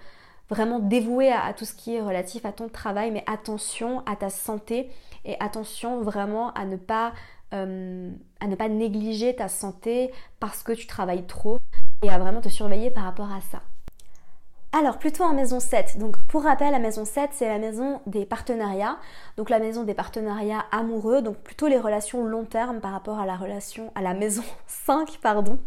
vraiment dévoué à, tout ce qui est relatif à ton travail, mais attention à ta santé et attention vraiment à ne pas, euh, à ne pas négliger ta santé parce que tu travailles trop et à vraiment te surveiller par rapport à ça. Alors plutôt en maison 7. Donc pour rappel, la maison 7, c'est la maison des partenariats. Donc la maison des partenariats amoureux, donc plutôt les relations long terme par rapport à la relation à la maison 5, pardon.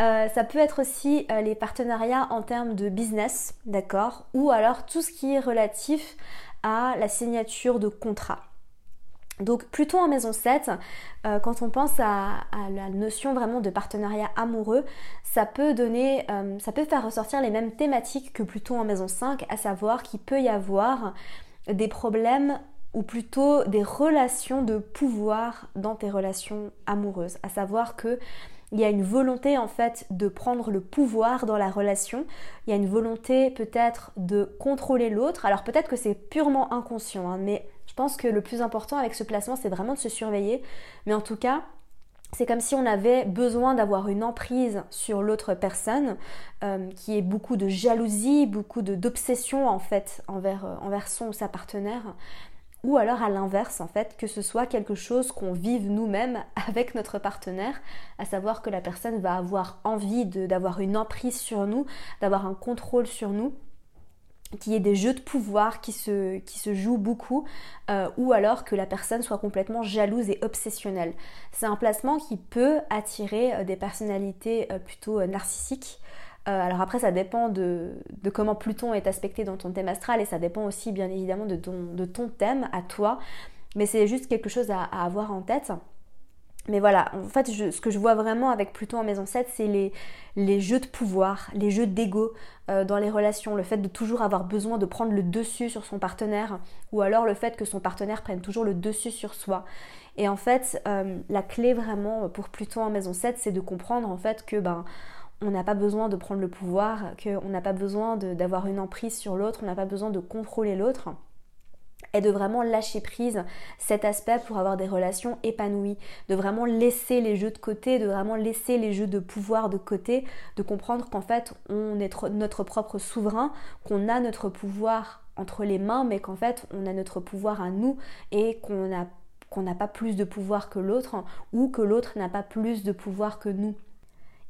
Euh, ça peut être aussi euh, les partenariats en termes de business, d'accord? Ou alors tout ce qui est relatif à la signature de contrat. Donc plutôt en maison 7, euh, quand on pense à, la notion vraiment de partenariat amoureux, ça peut donner, euh, ça peut faire ressortir les mêmes thématiques que plutôt en maison 5, à savoir qu'il peut y avoir des problèmes ou plutôt des relations de pouvoir dans tes relations amoureuses. À savoir que il y a une volonté en fait de prendre le pouvoir dans la relation, il y a une volonté peut-être de contrôler l'autre. Alors peut-être que c'est purement inconscient, hein, mais pense que le plus important avec ce placement, c'est vraiment de se surveiller. Mais en tout cas, c'est comme si on avait besoin d'avoir une emprise sur l'autre personne, euh, qui est beaucoup de jalousie, beaucoup d'obsession en fait envers, euh, envers son ou sa partenaire. Ou alors à l'inverse, en fait, que ce soit quelque chose qu'on vive nous-mêmes avec notre partenaire, à savoir que la personne va avoir envie d'avoir une emprise sur nous, d'avoir un contrôle sur nous qu'il y ait des jeux de pouvoir qui se, jouent beaucoup, euh, ou alors que la personne soit complètement jalouse et obsessionnelle. C'est un placement qui peut attirer euh, des personnalités euh, plutôt narcissiques. alors après, ça dépend de, comment Pluton est aspecté dans ton thème astral et ça dépend aussi bien évidemment de ton thème à toi, mais c'est juste quelque chose à avoir en tête. Mais voilà, en fait, ce que je vois vraiment avec Pluton en maison 7, c'est les, jeux de pouvoir, les jeux d'ego euh, dans les relations, le fait de toujours avoir besoin de prendre le dessus sur son partenaire, ou alors le fait que son partenaire prenne toujours le dessus sur soi. Et en fait, euh, la clé vraiment pour Pluton en maison 7, c'est de comprendre en fait que ben on n'a pas besoin de prendre le pouvoir, qu'on n'a pas besoin d'avoir une emprise sur l'autre, on n'a pas besoin de contrôler l'autre et de vraiment lâcher prise cet aspect pour avoir des relations épanouies, de vraiment laisser les jeux de côté, de vraiment laisser les jeux de pouvoir de côté, de comprendre qu'en fait on est notre propre souverain, qu'on a notre pouvoir entre les mains, mais qu'en fait on a notre pouvoir à nous et qu'on n'a pas plus de pouvoir que l'autre ou que l'autre n'a pas plus de pouvoir que nous.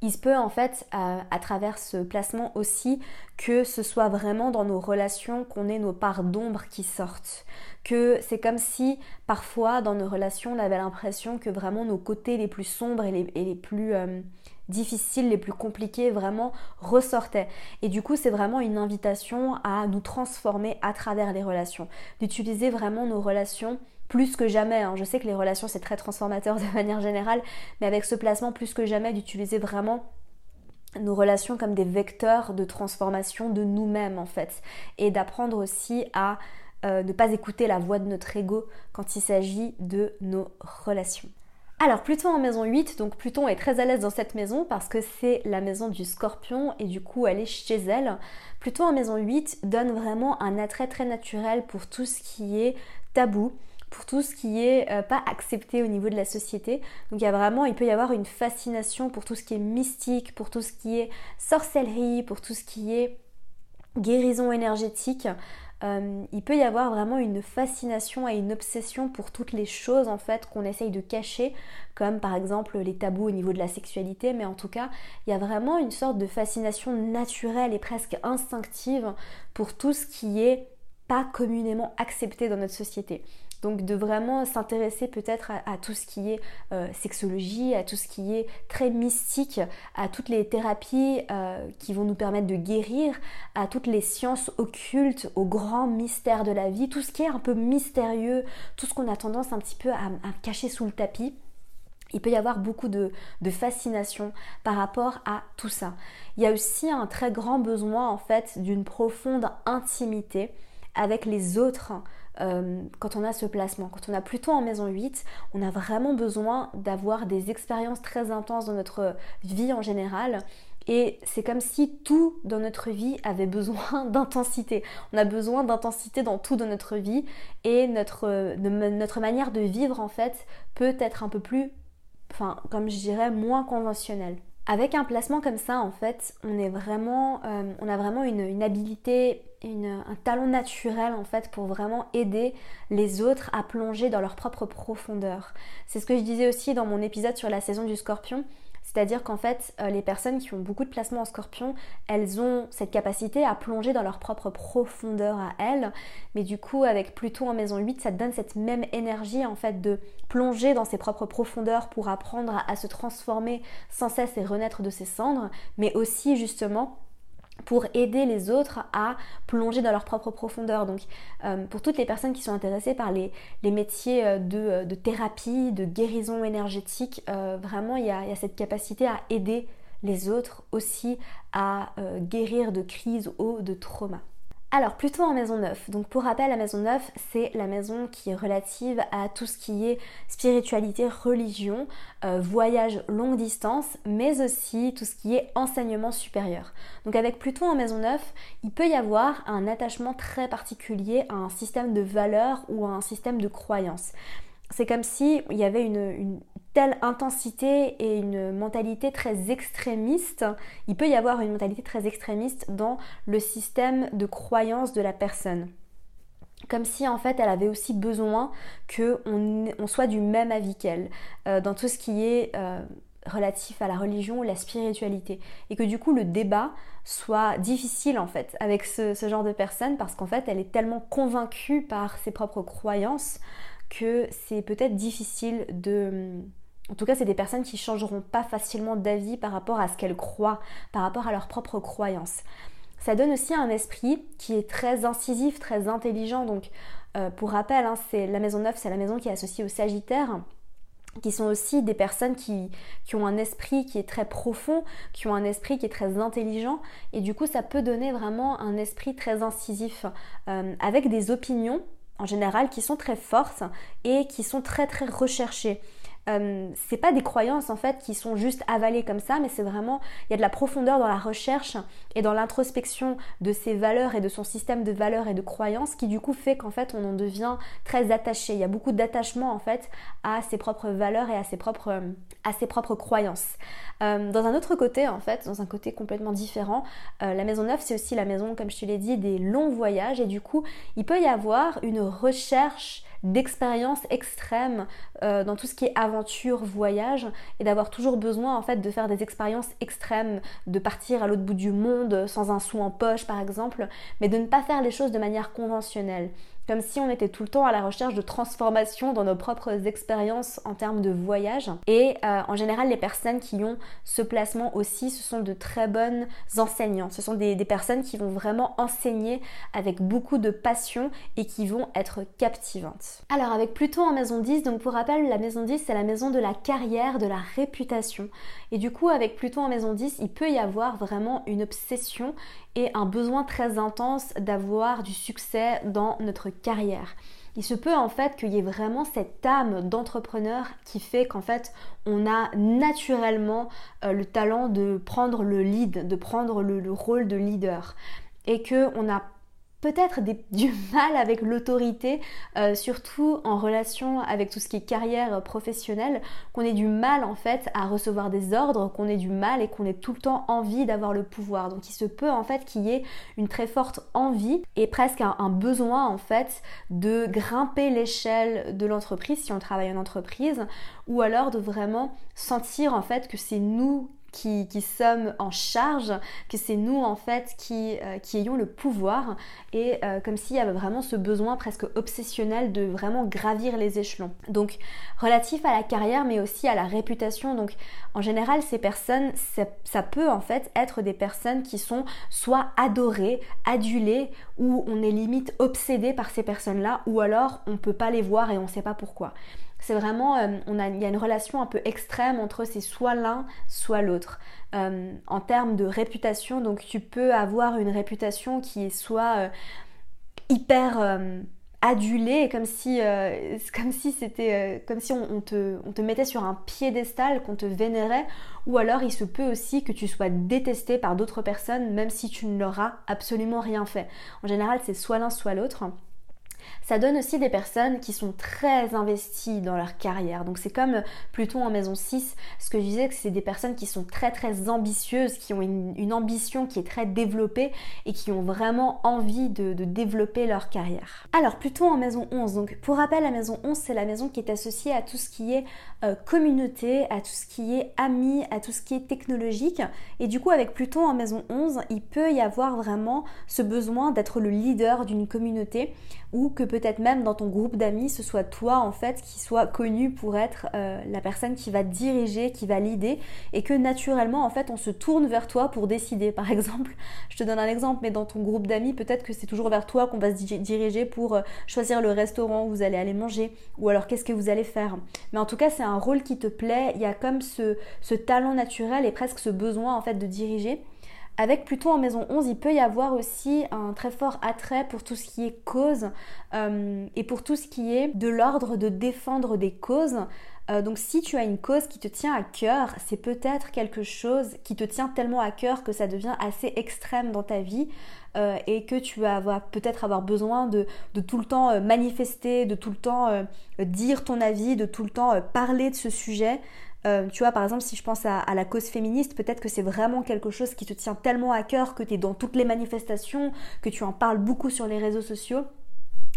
Il se peut en fait à, travers ce placement aussi que ce soit vraiment dans nos relations qu'on ait nos parts d'ombre qui sortent. Que c'est comme si parfois dans nos relations on avait l'impression que vraiment nos côtés les plus sombres et les, plus euh, difficiles, les plus compliqués vraiment ressortaient. Et du coup c'est vraiment une invitation à nous transformer à travers les relations. D'utiliser vraiment nos relations plus que jamais. Hein. Je sais que les relations c'est très transformateur de manière générale, mais avec ce placement plus que jamais d'utiliser vraiment nos relations comme des vecteurs de transformation de nous-mêmes en fait et d'apprendre aussi à euh, ne pas écouter la voix de notre ego quand il s'agit de nos relations. Alors Pluton en maison 8, donc Pluton est très à l'aise dans cette maison parce que c'est la maison du scorpion et du coup elle est chez elle. Pluton en maison 8 donne vraiment un attrait très naturel pour tout ce qui est tabou, pour tout ce qui est euh, pas accepté au niveau de la société. Donc il y a vraiment, il peut y avoir une fascination pour tout ce qui est mystique, pour tout ce qui est sorcellerie, pour tout ce qui est guérison énergétique. Euh, il peut y avoir vraiment une fascination et une obsession pour toutes les choses en fait qu'on essaye de cacher, comme par exemple les tabous au niveau de la sexualité, mais en tout cas, il y a vraiment une sorte de fascination naturelle et presque instinctive pour tout ce qui est pas communément accepté dans notre société. Donc de vraiment s'intéresser peut-être à, tout ce qui est euh, sexologie, à tout ce qui est très mystique, à toutes les thérapies euh, qui vont nous permettre de guérir, à toutes les sciences occultes, aux grands mystères de la vie, tout ce qui est un peu mystérieux, tout ce qu'on a tendance un petit peu à, cacher sous le tapis. Il peut y avoir beaucoup de, de, fascination par rapport à tout ça. Il y a aussi un très grand besoin en fait d'une profonde intimité avec les autres euh, quand on a ce placement. Quand on a plutôt en maison 8, on a vraiment besoin d'avoir des expériences très intenses dans notre vie en général. Et c'est comme si tout dans notre vie avait besoin d'intensité. On a besoin d'intensité dans tout dans notre vie et notre, notre manière de vivre en fait peut être un peu plus, enfin comme je dirais, moins conventionnelle. Avec un placement comme ça, en fait, on est vraiment, euh, on a vraiment une, habilité, un talent naturel en fait pour vraiment aider les autres à plonger dans leur propre profondeur. C'est ce que je disais aussi dans mon épisode sur la saison du Scorpion. C'est-à-dire qu'en fait, euh, les personnes qui ont beaucoup de placements en scorpion, elles ont cette capacité à plonger dans leur propre profondeur à elles. Mais du coup, avec Pluton en maison 8, ça te donne cette même énergie en fait de plonger dans ses propres profondeurs pour apprendre à se transformer sans cesse et renaître de ses cendres, mais aussi justement pour aider les autres à plonger dans leur propre profondeur. Donc euh, pour toutes les personnes qui sont intéressées par les, métiers euh, euh, de, thérapie, de guérison énergétique, vraiment il y, a, il y, a, cette capacité à aider les autres aussi à guérir de crises ou de traumas. Alors plutôt en maison 9. Donc pour rappel, la maison 9, c'est la maison qui est relative à tout ce qui est spiritualité, religion, euh, voyage longue distance, mais aussi tout ce qui est enseignement supérieur. Donc avec plutôt en maison 9, il peut y avoir un attachement très particulier à un système de valeurs ou à un système de croyances. C'est comme si y avait une telle intensité et une mentalité très extrémiste, il peut y avoir une mentalité très extrémiste dans le système de croyance de la personne. Comme si en fait elle avait aussi besoin qu'on on soit du même avis qu'elle euh, dans tout ce qui est euh, relatif à la religion ou la spiritualité. Et que du coup le débat soit difficile en fait avec ce, ce genre de personne parce qu'en fait elle est tellement convaincue par ses propres croyances que c'est peut-être difficile de en tout cas, c'est des personnes qui changeront pas facilement d'avis par rapport à ce qu'elles croient, par rapport à leurs propres croyances. Ça donne aussi un esprit qui est très incisif, très intelligent. Donc, euh, pour rappel, hein, c'est la maison 9, c'est la maison qui est associée au Sagittaire qui sont aussi des personnes qui, ont un esprit qui est très profond, qui ont un esprit qui est très intelligent, et du coup ça peut donner vraiment un esprit très incisif, euh, avec des opinions en général qui sont très fortes et qui sont très très recherchées. Euh, c'est pas des croyances en fait qui sont juste avalées comme ça, mais c'est vraiment il y a de la profondeur dans la recherche et dans l'introspection de ses valeurs et de son système de valeurs et de croyances qui du coup fait qu'en fait on en devient très attaché. Il y a beaucoup d'attachement en fait à ses propres valeurs et à ses propres croyances. Euh, dans un autre côté en fait, dans un côté complètement différent, euh, la maison neuve c'est aussi la maison comme je te l'ai dit des longs voyages et du coup il peut y avoir une recherche d'expériences extrêmes euh, dans tout ce qui est aventure, voyage, et d'avoir toujours besoin en fait de faire des expériences extrêmes, de partir à l'autre bout du monde sans un sou en poche par exemple, mais de ne pas faire les choses de manière conventionnelle comme si on était tout le temps à la recherche de transformation dans nos propres expériences en termes de voyage. Et euh, en général, les personnes qui ont ce placement aussi, ce sont de très bonnes enseignants. Ce sont des, des personnes qui vont vraiment enseigner avec beaucoup de passion et qui vont être captivantes. Alors avec Pluton en maison 10, donc pour rappel, la maison 10 c'est la maison de la carrière, de la réputation. Et du coup, avec Pluton en maison 10, il peut y avoir vraiment une obsession et un besoin très intense d'avoir du succès dans notre carrière. Il se peut en fait qu'il y ait vraiment cette âme d'entrepreneur qui fait qu'en fait on a naturellement euh, le talent de prendre le lead, de prendre le, le rôle de leader et que on a peut-être du mal avec l'autorité, euh, surtout en relation avec tout ce qui est carrière professionnelle, qu'on ait du mal en fait à recevoir des ordres, qu'on ait du mal et qu'on ait tout le temps envie d'avoir le pouvoir. Donc il se peut en fait qu'il y ait une très forte envie et presque un, un besoin en fait de grimper l'échelle de l'entreprise si on travaille en entreprise ou alors de vraiment sentir en fait que c'est nous qui, sommes en charge, que c'est nous en fait qui, euh, qui ayons le pouvoir et euh, comme s'il y avait vraiment ce besoin presque obsessionnel de vraiment gravir les échelons. Donc relatif à la carrière mais aussi à la réputation. Donc en général ces personnes, ça peut en fait être des personnes qui sont soit adorées, adulées ou on est limite obsédé par ces personnes-là ou alors on peut pas les voir et on sait pas pourquoi c'est vraiment, euh, il y a une relation un peu extrême entre c'est soit l'un, soit l'autre. Euh, en termes de réputation, donc tu peux avoir une réputation qui est soit euh, hyper adulée, comme si, comme si c'était, comme si on te mettait sur un piédestal, qu'on te vénérait, ou alors il se peut aussi que tu sois détesté par d'autres personnes, même si tu ne leur as absolument rien fait. En général, c'est soit l'un, soit l'autre. Ça donne aussi des personnes qui sont très investies dans leur carrière. Donc c'est comme Pluton en maison 6, ce que je disais c'est des personnes qui sont très très ambitieuses, qui ont une, ambition qui est très développée et qui ont vraiment envie de, développer leur carrière. Alors Pluton en maison 11, donc pour rappel la maison 11 c'est la maison qui est associée à tout ce qui est euh, communauté, à tout ce qui est amis, à tout ce qui est technologique. Et du coup avec Pluton en maison 11, il peut y avoir vraiment ce besoin d'être le leader d'une communauté ou que peut-être même dans ton groupe d'amis, ce soit toi en fait qui soit connu pour être euh, la personne qui va diriger, qui va l'idée, et que naturellement en fait on se tourne vers toi pour décider. Par exemple, je te donne un exemple, mais dans ton groupe d'amis, peut-être que c'est toujours vers toi qu'on va se diriger pour euh, choisir le restaurant où vous allez aller manger, ou alors qu'est-ce que vous allez faire. Mais en tout cas, c'est un rôle qui te plaît, il y a comme ce, ce talent naturel et presque ce besoin en fait de diriger. Avec Pluton en maison 11, il peut y avoir aussi un très fort attrait pour tout ce qui est cause euh, et pour tout ce qui est de l'ordre de défendre des causes. Euh, donc si tu as une cause qui te tient à cœur, c'est peut-être quelque chose qui te tient tellement à cœur que ça devient assez extrême dans ta vie euh, et que tu vas peut-être avoir besoin de, de, tout le temps manifester, de tout le temps dire ton avis, de tout le temps parler de ce sujet. Euh, tu vois, par exemple, si je pense à, la cause féministe, peut-être que c'est vraiment quelque chose qui te tient tellement à cœur que tu es dans toutes les manifestations, que tu en parles beaucoup sur les réseaux sociaux.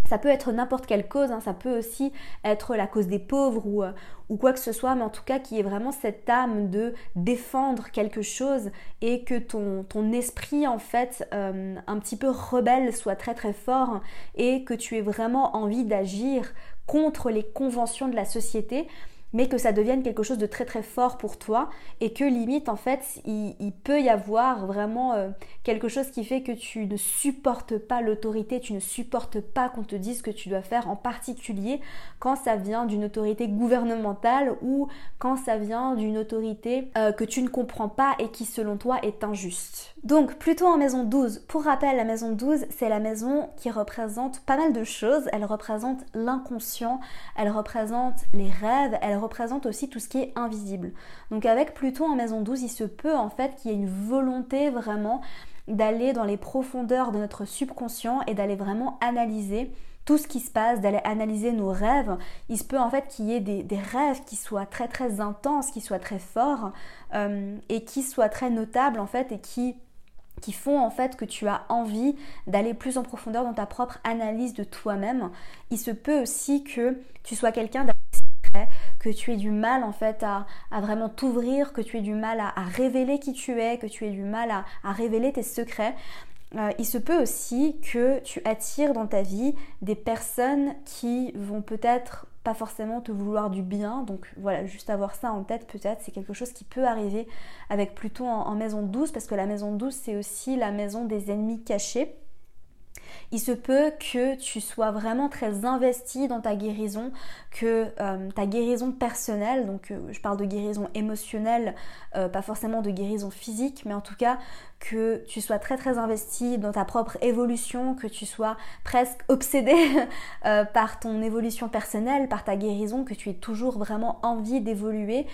Ça peut être n'importe quelle cause, hein. ça peut aussi être la cause des pauvres ou, euh, quoi que ce soit, mais en tout cas qui est vraiment cette âme de défendre quelque chose et que ton, ton esprit en fait euh, un petit peu rebelle soit très très fort et que tu aies vraiment envie d'agir contre les conventions de la société mais que ça devienne quelque chose de très très fort pour toi et que limite en fait il, peut y avoir vraiment euh, quelque chose qui fait que tu ne supportes pas l'autorité, tu ne supportes pas qu'on te dise ce que tu dois faire en particulier quand ça vient d'une autorité gouvernementale ou quand ça vient d'une autorité euh, que tu ne comprends pas et qui selon toi est injuste. Donc plutôt en maison 12, pour rappel la maison 12 c'est la maison qui représente pas mal de choses, elle représente l'inconscient, elle représente les rêves, elle représente aussi tout ce qui est invisible. Donc avec Pluton en maison 12, il se peut en fait qu'il y ait une volonté vraiment d'aller dans les profondeurs de notre subconscient et d'aller vraiment analyser tout ce qui se passe, d'aller analyser nos rêves. Il se peut en fait qu'il y ait des, rêves qui soient très très intenses, qui soient très forts euh, et qui soient très notables en fait et qui qui font en fait que tu as envie d'aller plus en profondeur dans ta propre analyse de toi-même. Il se peut aussi que tu sois quelqu'un secret, que tu aies du mal en fait à, vraiment t'ouvrir, que tu aies du mal à, révéler qui tu es, que tu aies du mal à, révéler tes secrets. Euh, il se peut aussi que tu attires dans ta vie des personnes qui vont peut-être pas forcément te vouloir du bien. Donc voilà, juste avoir ça en tête peut-être, c'est quelque chose qui peut arriver avec Pluton en, maison douce, parce que la maison douce, c'est aussi la maison des ennemis cachés. Il se peut que tu sois vraiment très investi dans ta guérison, que euh, ta guérison personnelle, donc euh, je parle de guérison émotionnelle, euh, pas forcément de guérison physique, mais en tout cas que tu sois très très investi dans ta propre évolution, que tu sois presque obsédé par ton évolution personnelle, par ta guérison, que tu aies toujours vraiment envie d'évoluer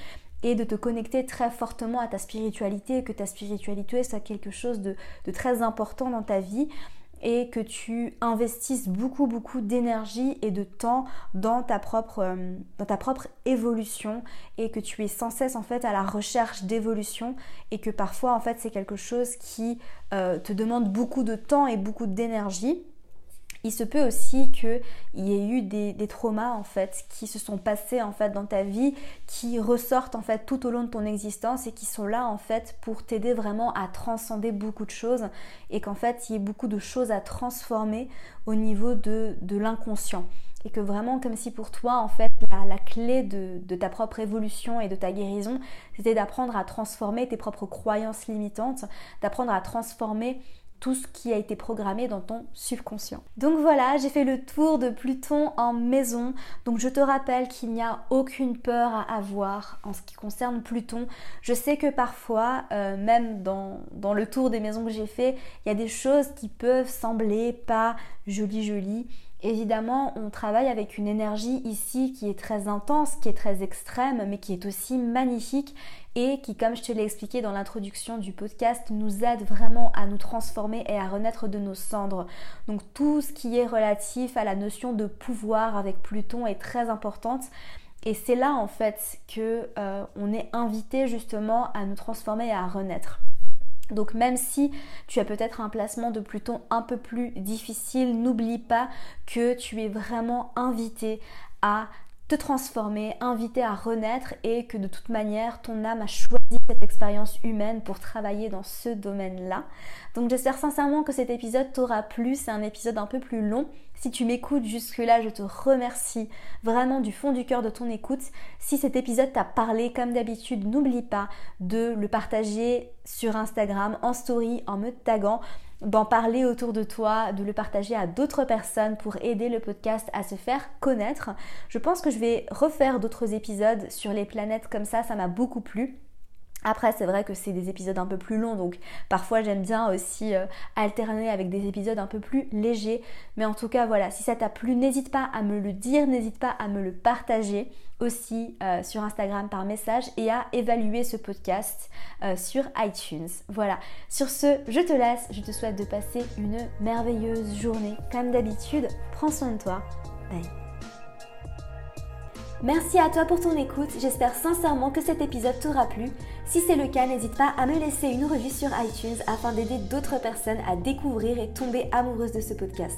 et de te connecter très fortement à ta spiritualité, que ta spiritualité soit quelque chose de très important dans ta vie et que tu investisses beaucoup beaucoup d'énergie et de temps dans ta propre euh, dans ta propre évolution et que tu es sans cesse en fait à la recherche d'évolution et que parfois en fait c'est quelque chose qui euh, te demande beaucoup de temps et beaucoup d'énergie il se peut aussi qu'il y ait eu des, traumas en fait qui se sont passés en fait dans ta vie, qui ressortent en fait tout au long de ton existence et qui sont là en fait pour t'aider vraiment à transcender beaucoup de choses et qu'en fait il y ait beaucoup de choses à transformer au niveau de, l'inconscient. Et que vraiment comme si pour toi en fait la, clé de, de, ta propre évolution et de ta guérison c'était d'apprendre à transformer tes propres croyances limitantes, d'apprendre à transformer tout ce qui a été programmé dans ton subconscient. Donc voilà, j'ai fait le tour de Pluton en maison. Donc je te rappelle qu'il n'y a aucune peur à avoir en ce qui concerne Pluton. Je sais que parfois, euh, même dans, dans le tour des maisons que j'ai fait, il y a des choses qui peuvent sembler pas jolies jolies. Évidemment, on travaille avec une énergie ici qui est très intense, qui est très extrême, mais qui est aussi magnifique et qui, comme je te l'ai expliqué dans l'introduction du podcast, nous aide vraiment à nous transformer et à renaître de nos cendres. Donc tout ce qui est relatif à la notion de pouvoir avec Pluton est très importante. Et c'est là en fait que euh, est invité justement à nous transformer et à renaître. Donc même si tu as peut-être un placement de Pluton un peu plus difficile, n'oublie pas que tu es vraiment invité à te transformer, invité à renaître et que de toute manière ton âme a choisi cette expérience humaine pour travailler dans ce domaine-là. Donc j'espère sincèrement que cet épisode t'aura plu, c'est un épisode un peu plus long. Si tu m'écoutes jusque-là, je te remercie vraiment du fond du cœur de ton écoute. Si cet épisode t'a parlé, comme d'habitude, n'oublie pas de le partager sur Instagram, en story, en me taguant d'en parler autour de toi, de le partager à d'autres personnes pour aider le podcast à se faire connaître. Je pense que je vais refaire d'autres épisodes sur les planètes comme ça, ça m'a beaucoup plu. Après, c'est vrai que c'est des épisodes un peu plus longs, donc parfois j'aime bien aussi euh, alterner avec des épisodes un peu plus légers. Mais en tout cas, voilà, si ça t'a plu, n'hésite pas à me le dire, n'hésite pas à me le partager aussi euh, sur Instagram par message et à évaluer ce podcast euh, sur iTunes. Voilà, sur ce, je te laisse, je te souhaite de passer une merveilleuse journée. Comme d'habitude, prends soin de toi. Bye. Merci à toi pour ton écoute, j'espère sincèrement que cet épisode t'aura plu. Si c'est le cas, n'hésite pas à me laisser une revue sur iTunes afin d'aider d'autres personnes à découvrir et tomber amoureuses de ce podcast.